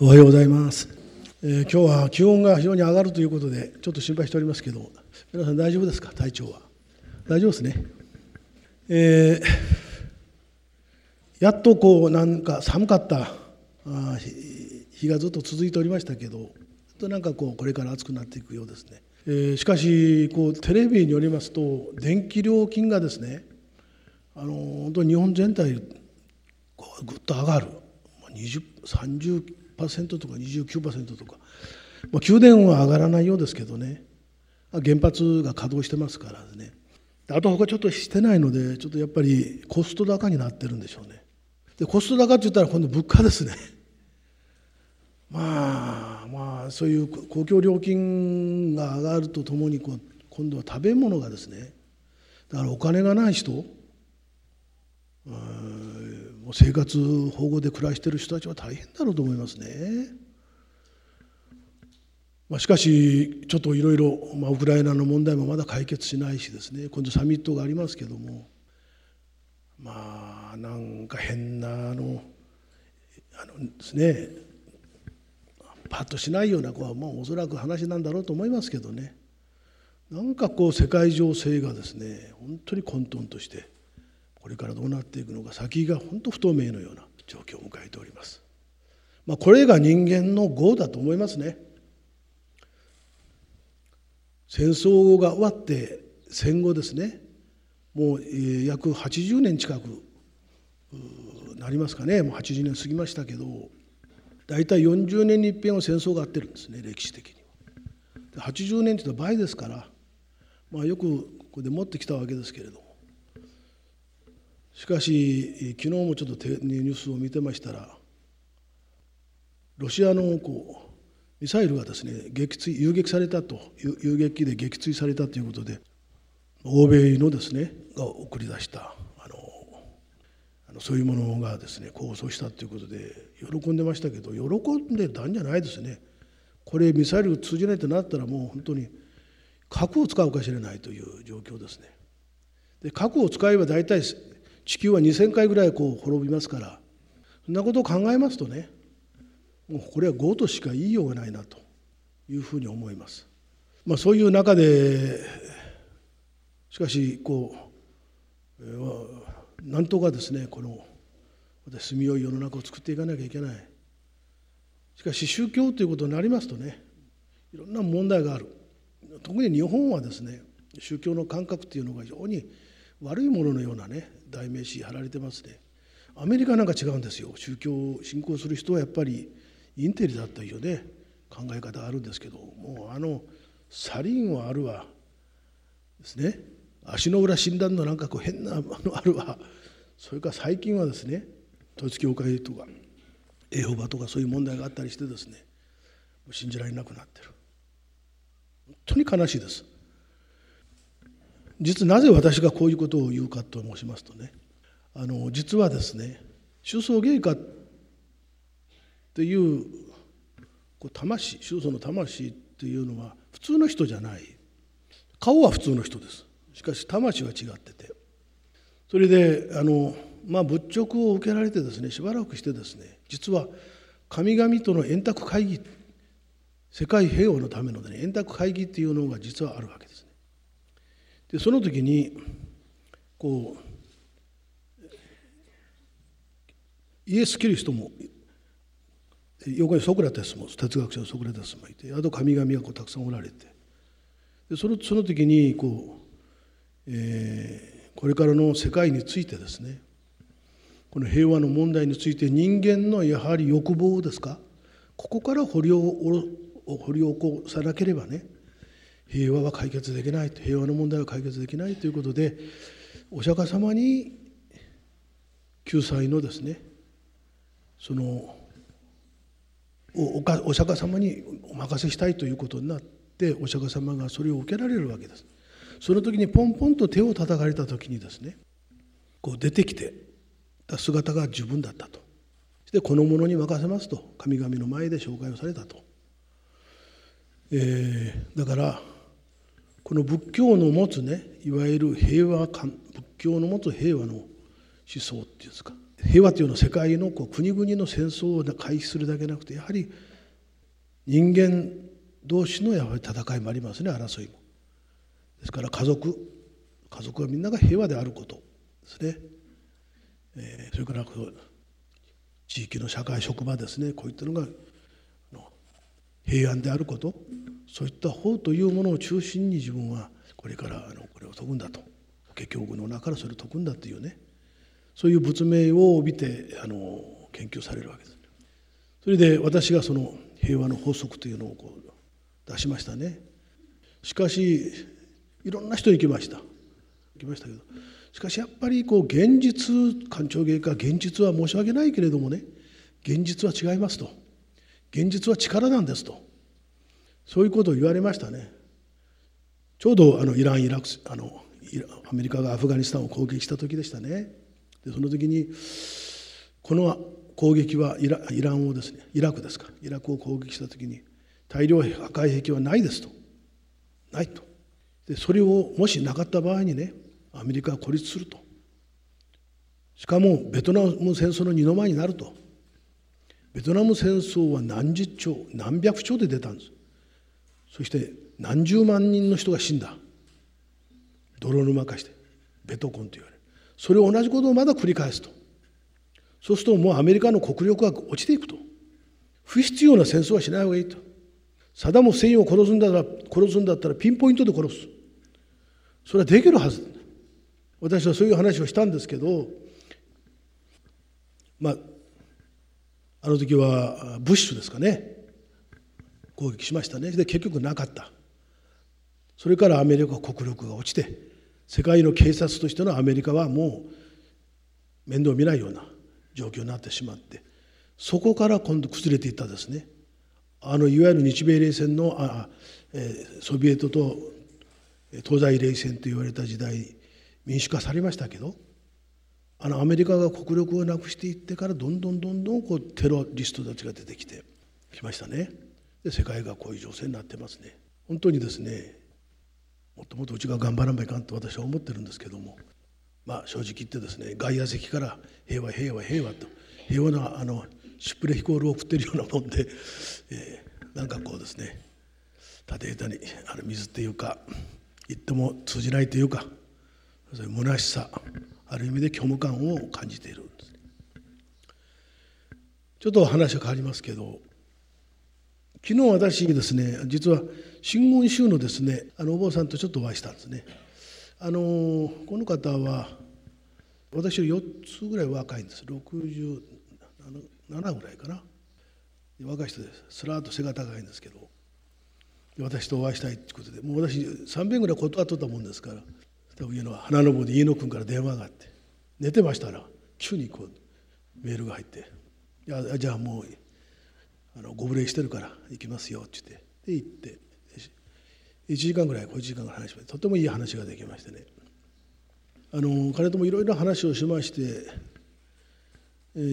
おはようございます、えー、今日は気温が非常に上がるということでちょっと心配しておりますけど皆さん大丈夫ですか？体調は。大丈夫ですね。えー、やっとこうなんか寒かったあ日がずっと続いておりましたけどとなんかこうこれから暑くなっていくようですね、えー、しかしこうテレビによりますと電気料金がですねあの本当に日本全体こうぐっと上がる。20 30 20%とか29%とか、まあ、宮殿は上がらないようですけどね。原発が稼働してますからね。あと他ちょっとしてないのでちょっとやっぱりコスト高になってるんでしょうね。でコスト高って言ったら今度物価ですね。まあまあそういう公共料金が上がるとともに今度は食べ物がですね。だからお金がない人。生活保護で暮らしている人たちは大変だろうと思いますね。まあ、しかしちょっといろいろウクライナの問題もまだ解決しないしですね。今度サミットがありますけども。まあなんか変なあのあのですね。パッとしないような子はまあおそらく話なんだろうと思いますけどね。なんかこう世界情勢がですね本当に混沌として。これからどうなっていくのか先が本当不透明のような状況を迎えております。まあ、これが人間の業だと思いますね。戦争が終わって戦後ですねもう約80年近くなりますかねもう80年過ぎましたけど大体40年に一遍は戦争があってるんですね歴史的には。80年というと倍ですから、まあ、よくここで持ってきたわけですけれどしかし昨日もちょっとニュースを見てましたらロシアのこうミサイルがですね撃墜遊撃されたと遊撃で撃墜されたということで欧米のですねが送り出したあのあのそういうものがですね構想したということで喜んでましたけど喜んでたんじゃないですねこれミサイル通じないとなったらもう本当に核を使うかもしれないという状況ですね。で核を使えば大体地球は2,000回ぐらいこう滅びますからそんなことを考えますとねもうこれは業としか言いようがないなというふうに思います。まあ、そういう中でしかしこう、えー、なんとかですねこの住みよい世の中を作っていかなきゃいけない。しかし宗教ということになりますとねいろんな問題がある。特に日本はですね宗教の感覚っていうのが非常に悪いもののようなね代名詞貼られてますね。アメリカなんか違うんですよ。宗教を信仰する人はやっぱりインテリだったいうね考え方があるんですけどもうあのサリンはあるわ。ですね。足の裏診断のなんかこう変なものあるわ。それから最近はですね統一教会とかエホバとかそういう問題があったりしてですね信じられなくなってる。本当に悲しいです。実なぜ私がこういうことを言うかと申しますとねあの実はですね宗僧芸家というこう魂宗僧の魂っていうのは普通の人じゃない。顔は普通の人です。しかし魂は違ってて。それであのまあ仏直を受けられてですねしばらくしてですね実は神々との円卓会議世界平和のための、ね、円卓会議っていうのが実はあるわけです。でその時にこうイエス・キリストも横にソクラテスも哲学者のソクラテスもいてあと神々がこうたくさんおられてでそのその時にこう、えー、これからの世界についてですねこの平和の問題について人間のやはり欲望ですか？ここから掘り掘り起こさなければね平和は解決できない平和の問題は解決できないということでお釈迦様に救済のですねそのおお釈迦様にお任せしたいということになってお釈迦様がそれを受けられるわけです。その時にポンポンと手を叩かれた時にですねこう出てきてた姿が自分だったと。でこの者に任せますと神々の前で紹介をされたと。えー、だからこの仏教の持つねいわゆる平和観仏教の持つ平和の思想っていうんですか平和というのは世界のこう国々の戦争を回避するだけなくてやはり人間同士のやはり戦いもありますね争いも。ですから家族家族はみんなが平和であることですね。えー、それから地域の社会職場ですねこういったのが平安であることそういった法というものを中心に自分はこれからあのこれを解くんだと結局の中からそれを解くんだというねそういう仏名を帯びてあの研究されるわけです。それで私がその平和の法則というのをこう出しましたね。しかしいろんな人に行きました。行きましたけどしかしやっぱりこう現実官庁芸家現実は申し訳ないけれどもね現実は違いますと現実は力なんですとそういうことを言われましたね。ちょうどあのイランイラクあのアメリカがアフガニスタンを攻撃した時でしたね。でその時にこの攻撃はイライランをですねイラクですか。イラクを攻撃した時に大量破壊兵器はないですと。ないと。でそれをもしなかった場合にねアメリカは孤立すると。しかもベトナム戦争の二の前になると。ベトナム戦争は何十兆何百兆で出たんです。そして何十万人の人が死んだ。泥沼化してベトコンと言われる。それを同じことをまだ繰り返すと。そうするともうアメリカの国力が落ちていくと。不必要な戦争はしない方がいいと。サダム・フセインを殺すんだったら殺すんだったらピンポイントで殺す。それはできるはず私はそういう話をしたんですけどまああの時はブッシュですかね。攻撃しましたね。で結局なかった。それからアメリカ国力が落ちて世界の警察としてのアメリカはもう面倒見ないような状況になってしまってそこから今度崩れていったですね。あのいわゆる日米冷戦のあ、えー、ソビエトと東西冷戦と言われた時代民主化されましたけどあのアメリカが国力をなくしていってからどんどんどんどんこうテロリストたちが出てきてきましたね。で世界がこういう情勢になってますね。本当にですねもっともっとうちが頑張らないかんと私は思ってるんですけどもまあ正直言ってですね外野席から平和平和平和と平和なあのシュプレヒコールを送ってるようなもんで、えー、なんかこうですね縦板にあの水っていうか言っても通じないというかそういう虚しさある意味で虚無感を感じているんです、ちょっと話は変わりますけど昨日私ですね実は真言宗のですねあのお坊さんとちょっとお会いしたんですね。あのこの方は私より4つぐらい若いんです。67ぐらいかな。若い人です。すらっと背が高いんですけど。私とお会いしたいということで。もう私3遍ぐらい断っとったもんですから。上の花の坊で家野君から電話があって。寝てましたら急にこうメールが入って「いやじゃあもうあのご無礼してるから行きますよ」って言って。で行って。1時間ぐらい小1時間ぐらい話してとてもいい話ができましてね。あの彼ともいろいろ話をしまして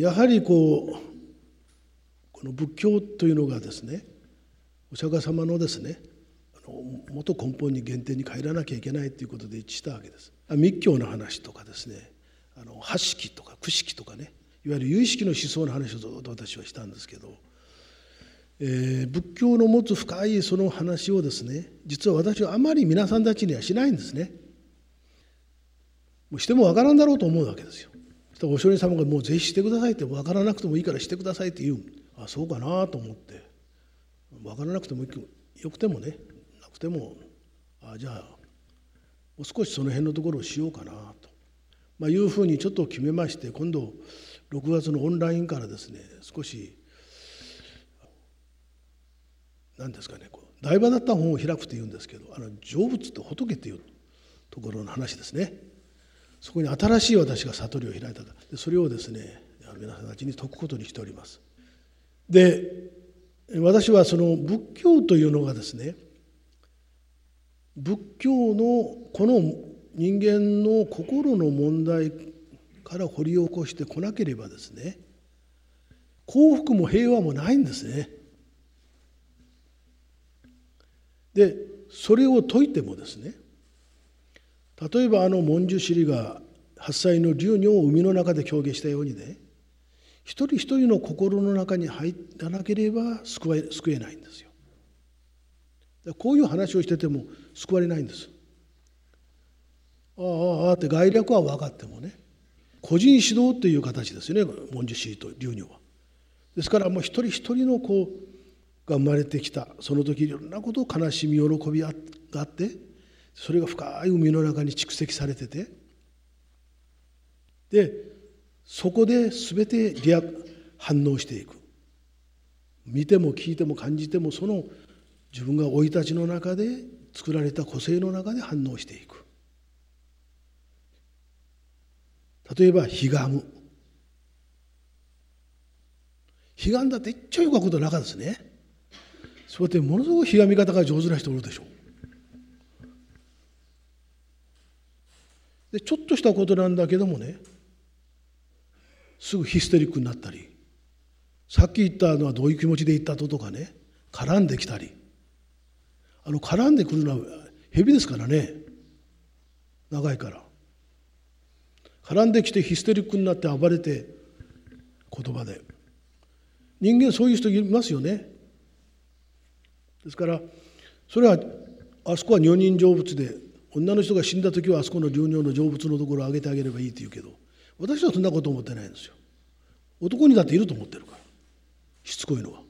やはりこうこの仏教というのがですねお釈迦様のですねあのもと根本に原点に帰らなきゃいけないということで一致したわけです。密教の話とかですねあの八式とか九式とかねいわゆる有意識の思想の話をずっと私はしたんですけどえー、仏教の持つ深いその話をですね実は私はあまり皆さんたちにはしないんですね。もうしてもわからんだろうと思うわけですよ。そお上人様がもうぜひしてくださいって分からなくてもいいからしてくださいって言うあそうかなと思って分からなくてもよくてもねなくてもあじゃあもう少しその辺のところをしようかなと、まあ、いうふうにちょっと決めまして今度6月のオンラインからですね少し何ですかねこう台場だった本を開くって言うんですけどあの成仏って仏っていうところの話ですね。そこに新しい私が悟りを開いたでそれをですね皆さんたちに説くことにしております。で私はその仏教というのがですね仏教のこの人間の心の問題から掘り起こしてこなければですね幸福も平和もないんですね。でそれを解いてもですね例えばあの文殊師利が8歳の竜女を海の中で表現したようにね一人一人の心の中に入らなければ救え救えないんですよ。こういう話をしてても救われないんです。ああああって概略は分かってもね個人指導っていう形ですよね文殊師と流女は。ですからもう一人一人の子が生まれてきた。その時いろんなことを悲しみ喜びがあってそれが深い海の中に蓄積されててでそこで全てリア反応していく。見ても聞いても感じてもその自分が生い立ちの中で作られた個性の中で反応していく。例えばひがむひがんだって一丁よかことなかですね。そうやってものすごくひがみ方が上手な人おるでしょう。でちょっとしたことなんだけどもねすぐヒステリックになったりさっき言ったのはどういう気持ちで言ったととかね絡んできたりあの絡んでくるのは蛇ですからね長いから。絡んできてヒステリックになって暴れて言葉で。人間そういう人いますよね。ですからそれはあそこは女人成仏で女の人が死んだ時はあそこの流尿の成仏のところをあげてあげればいいって言うけど私はそんなこと思ってないんですよ。男にだっていると思ってるからしつこいのは。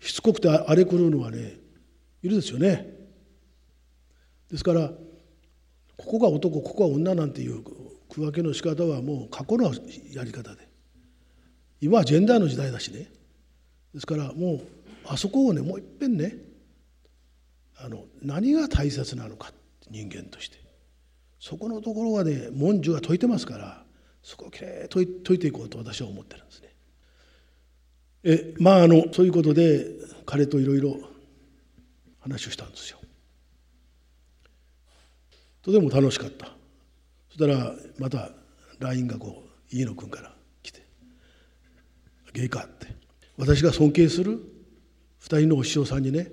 しつこくて荒れ狂うのはねいるですよね。ですからここが男ここは女なんていう区分けの仕方はもう過去のやり方で。今はジェンダーの時代だしね。ですからもうあそこをねもういっぺんねあの何が大切なのか人間としてそこのところはね文殊が説いてますからそこをきれい解いていこうと私は思ってるんですね。えまああのそういうことで彼といろいろ話をしたんですよ。とても楽しかったそしたらまた LINE がこう飯野君から来て「ゲイか」って私が尊敬する2人のお師匠さんにね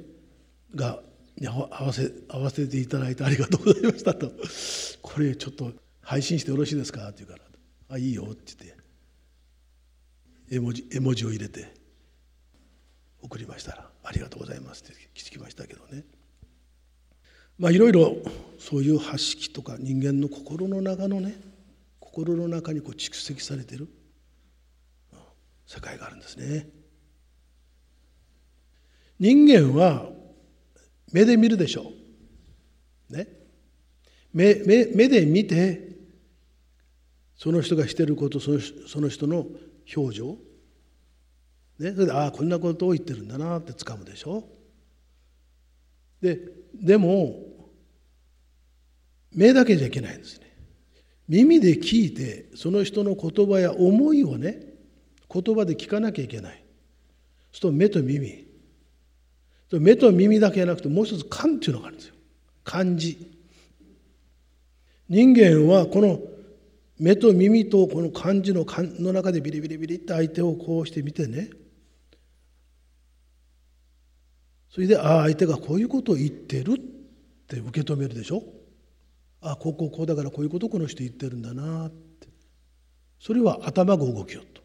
が合わせ合わせていただいてありがとうございましたと「これちょっと配信してよろしいですか?」って言うから「あいいよ」って言って絵文字絵文字を入れて送りましたら「ありがとうございます」って聞きましたけどね。まあいろいろそういう発式とか人間の心の中のね心の中にこう蓄積されてる世界があるんですね。人間は目で見るでしょう。ね。目目目で見てその人がしてることそのその人の表情。ね、それでああこんなことを言ってるんだなってつかむでしょででも目だけじゃいけないんですね。耳で聞いてその人の言葉や思いをね言葉で聞かなきゃいけない。すると目と耳。目と耳だけじゃなくてもう一つ感っていうのがあるんですよ。感じ人間はこの目と耳とこの感じのの中でビリビリビリって相手をこうして見てね。それでああ相手がこういうことを言ってるって受け止めるでしょ。ああこうこうこうだからこういうことをこの人言ってるんだなって。それは頭が動きよと。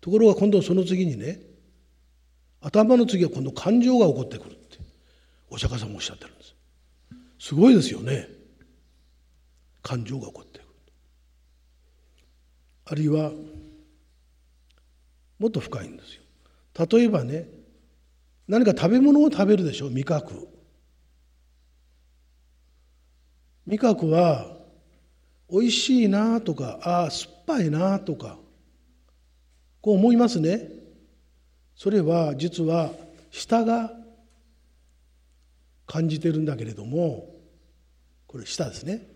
ところが今度その次にね頭の次は今度感情が起こってくるってお釈迦様おっしゃってるんです。すごいですよね。感情が起こってくる。あるいはもっと深いんですよ。例えばね何か食べ物を食べるでしょ味覚。味覚は美味しいなとかああ酸っぱいなとかこう思いますね。それは実は舌が感じてるんだけれどもこれ舌ですね。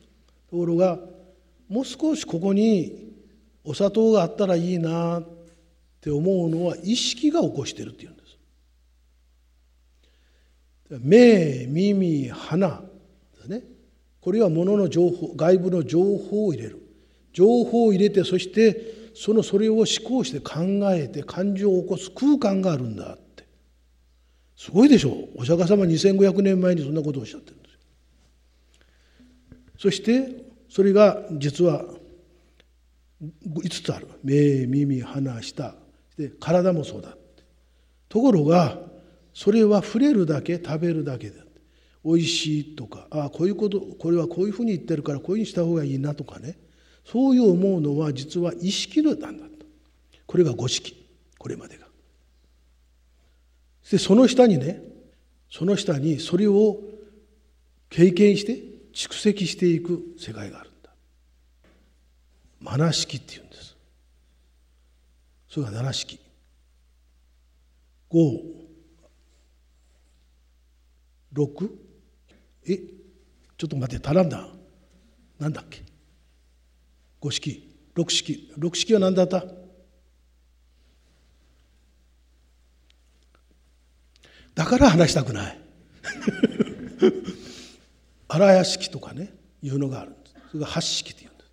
ところがもう少しここにお砂糖があったらいいなって思うのは意識が起こしてるっていうんです。目耳鼻ですね。これはものの情報外部の情報を入れる。情報を入れてそしてそのそれを思考して考えて感情を起こす空間があるんだって。すごいでしょ？お釈迦様2500年前にそんなことをおっしゃってるんですよ。そしてそれが実は5つある。目耳鼻舌。で体もそうだところがそれは触れるだけ食べるだけでおいしいとかああこういうことこれはこういうふうに言ってるからこういうふうにした方がいいなとかね。そういう思うのは実は意識なんだとこれが五式これまでが。でその下にねその下にそれを経験して蓄積していく世界があるんだ。マナ式っていうんです。それが七式。五六え？ちょっと待って足らんだなんだっけ？五式六式六式は何だった？だから話したくない。荒屋敷とかねいうのがあるんです。それが八式っていうんです。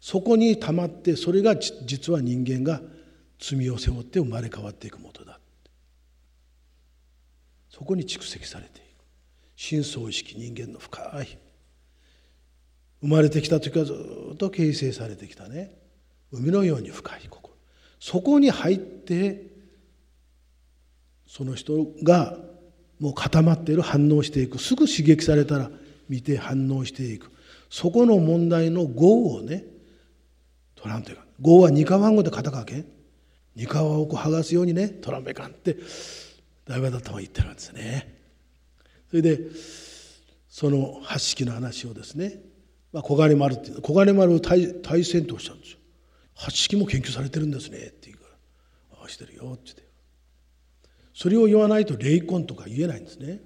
そこにたまってそれが実は人間が罪を背負って生まれ変わっていくもとだそこに蓄積されていく。深層意識人間の深い生まれてきた時かずっと形成されてきたね。海のように深い心そこに入ってその人がもう固まっている反応していく。すぐ刺激されたら見て反応していく。そこの問題の業をね取らんというか業は二河湾語で肩かけ。二河をこう剥がすようにね取らんべかんって大和田は言ってるんですね。それでその八式の話をですね、まあ、小金丸っていう小金丸を対対戦とおっしゃるんですよ。八式も研究されてるんですねって言うから「ああしてるよ」って言ってそれを言わないと霊魂とか言えないんですね。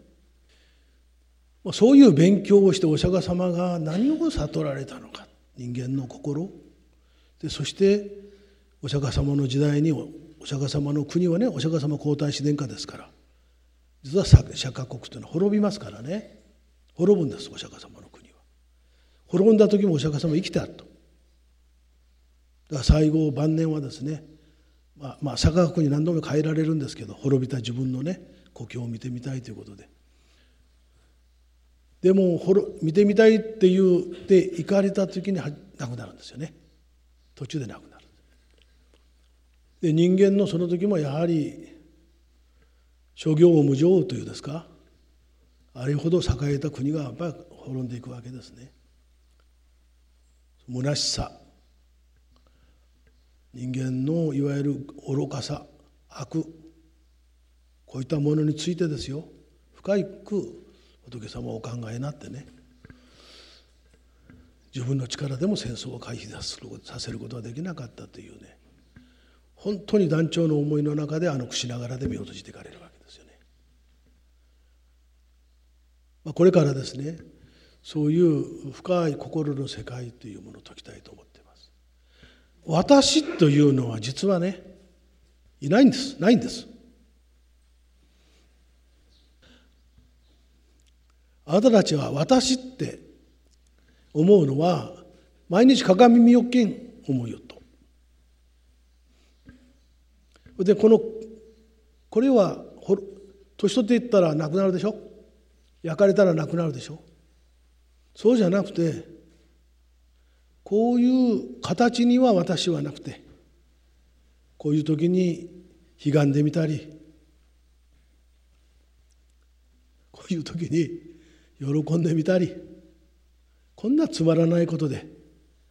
まあそういう勉強をしてお釈迦様が何を悟られたのか人間の心でそしてお釈迦様の時代にお釈迦様の国はねお釈迦様皇太子殿下ですから実は釈迦国というのは滅びますからね滅ぶんですお釈迦様。滅んだ時もお釈迦様生きてあると。だから最後晩年はですねまあ、まあ坂学に何度も変えられるんですけど滅びた自分のね故郷を見てみたいということで。でも見てみたいって言って行かれた時に亡くなるんですよね。途中で亡くなる。で人間のその時もやはり諸行無常というですかあれほど栄えた国がやっぱり滅んでいくわけですね。虚しさ。人間のいわゆる愚かさ悪。こういったものについてですよ。深く仏様をお考えになってね。自分の力でも戦争を回避させることができなかったというね。本当に団長の思いの中であのくしながらで身を閉じていかれるわけですよね。まあ、これからですね。そういう深い心の世界というものを解きたいと思ってます。私というのは実はねいないんです。ないんです。あなたたちは私って思うのは毎日鏡見よけん思うよと。でこのこれは年取っていったらなくなるでしょ？焼かれたらなくなるでしょ？そうじゃなくてこういう形には私はなくてこういう時に悲願でみたりこういう時に喜んでみたりこんなつまらないことで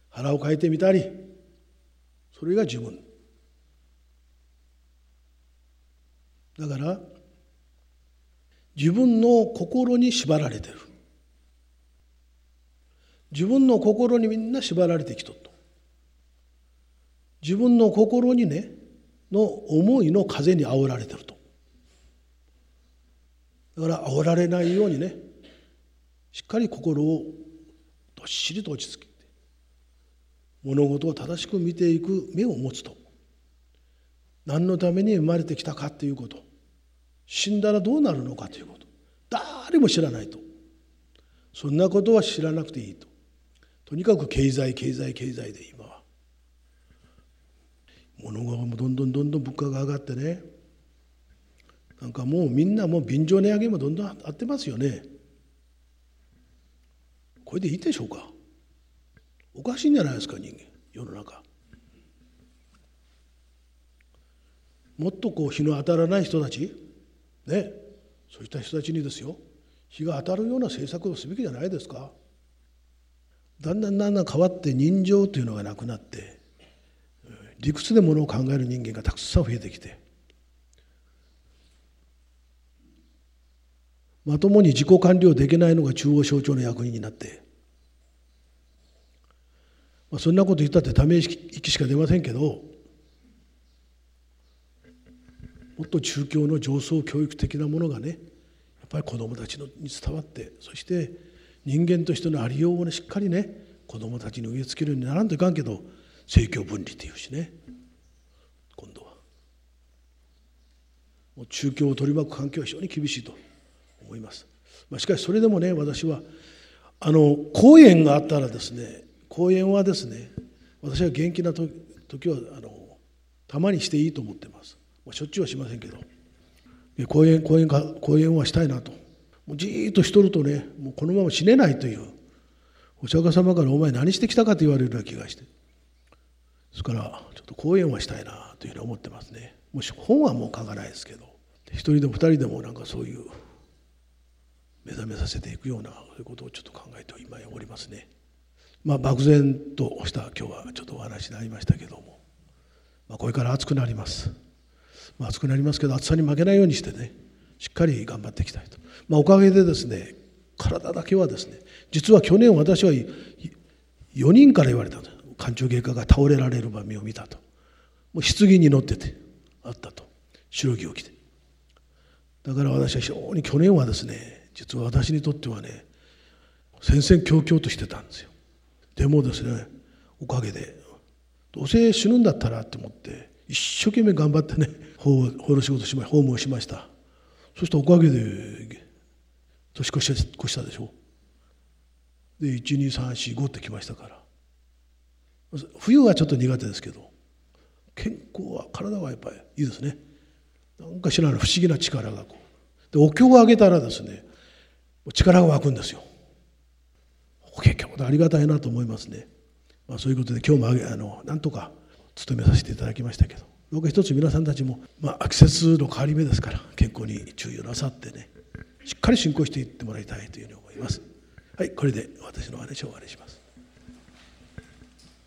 腹をかいてみたりそれが自分。だから自分の心に縛られてる。自分の心にみんな縛られてきとっと自分の心にねの思いの風に煽られてると。だから煽られないようにねしっかり心をどっしりと落ち着けて物事を正しく見ていく目を持つと。何のために生まれてきたかということ。死んだらどうなるのかということ。誰も知らないと。そんなことは知らなくていいと。とにかく経済経済経済で今は。物がどんどんどんどん物価が上がってね。なんかもうみんなもう便乗値上げもどんどんあってますよね。これでいいでしょうか。おかしいんじゃないですか人間世の中。もっとこう日の当たらない人たちねそういった人たちにですよ。日が当たるような政策をすべきじゃないですか。だんだんだんだん変わって人情というのがなくなって理屈でものを考える人間がたくさん増えてきてまともに自己管理をできないのが中央省庁の役員になって、まあ、そんなこと言ったってため息しか出ませんけどもっと中教の上層教育的なものがねやっぱり子どもたちに伝わってそして人間としてのありようをねしっかりね子どもたちに植え付けるようにならんといかんけど政教分離っていうしね。今度は。もう中教を取り巻く環境は非常に厳しいと思います、まあ、しかしそれでもね私はあの講演があったらですね講演はですね私は元気な時はあのたまにしていいと思ってます。まあ、しょっちゅうはしませんけど。講演講演か講演はしたいなともうじーっとしとるとねもうこのまま死ねないという。お釈迦様から「お前何してきたか」と言われるような気がして。ですからちょっと講演はしたいなというふうに思ってますね。もし本はもう書かないですけど。一人でも二人でもなんかそういう目覚めさせていくようなそういうことをちょっと考えて今おりますね。まあ漠然とした今日はちょっとお話になりましたけども、まあ、これから暑くなります。ま、暑くなりますけど暑さに負けないようにしてね。しっかり頑張っていきたいと、まあ、おかげでですね体だけはですね実は去年私は4人から言われたんです官庁外科が倒れられる場面を見たと。もう棺に乗っててあったと。白着を着て。だから私は非常に去年はですね実は私にとってはね戦々恐々としてたんですよ。でもですねおかげでどうせ死ぬんだったらって思って一生懸命頑張ってね法の仕事しま法務をしました。そしておかげで年越し越したでしょで12345ってきましたから。冬はちょっと苦手ですけど健康は体はやっぱりいいですね。なんか知らない不思議な力がこう。でお経をあげたらですね力が湧くんですよ。結局ありがたいなと思いますね、まあ、そういうことで今日もあげあのなんとか務めさせていただきましたけど。どうか一つ皆さんたちも、まあ、季節の変わり目ですから健康に注意をなさってねしっかり進行していってもらいたいというふうに思います。はいこれで私の話を終わりします。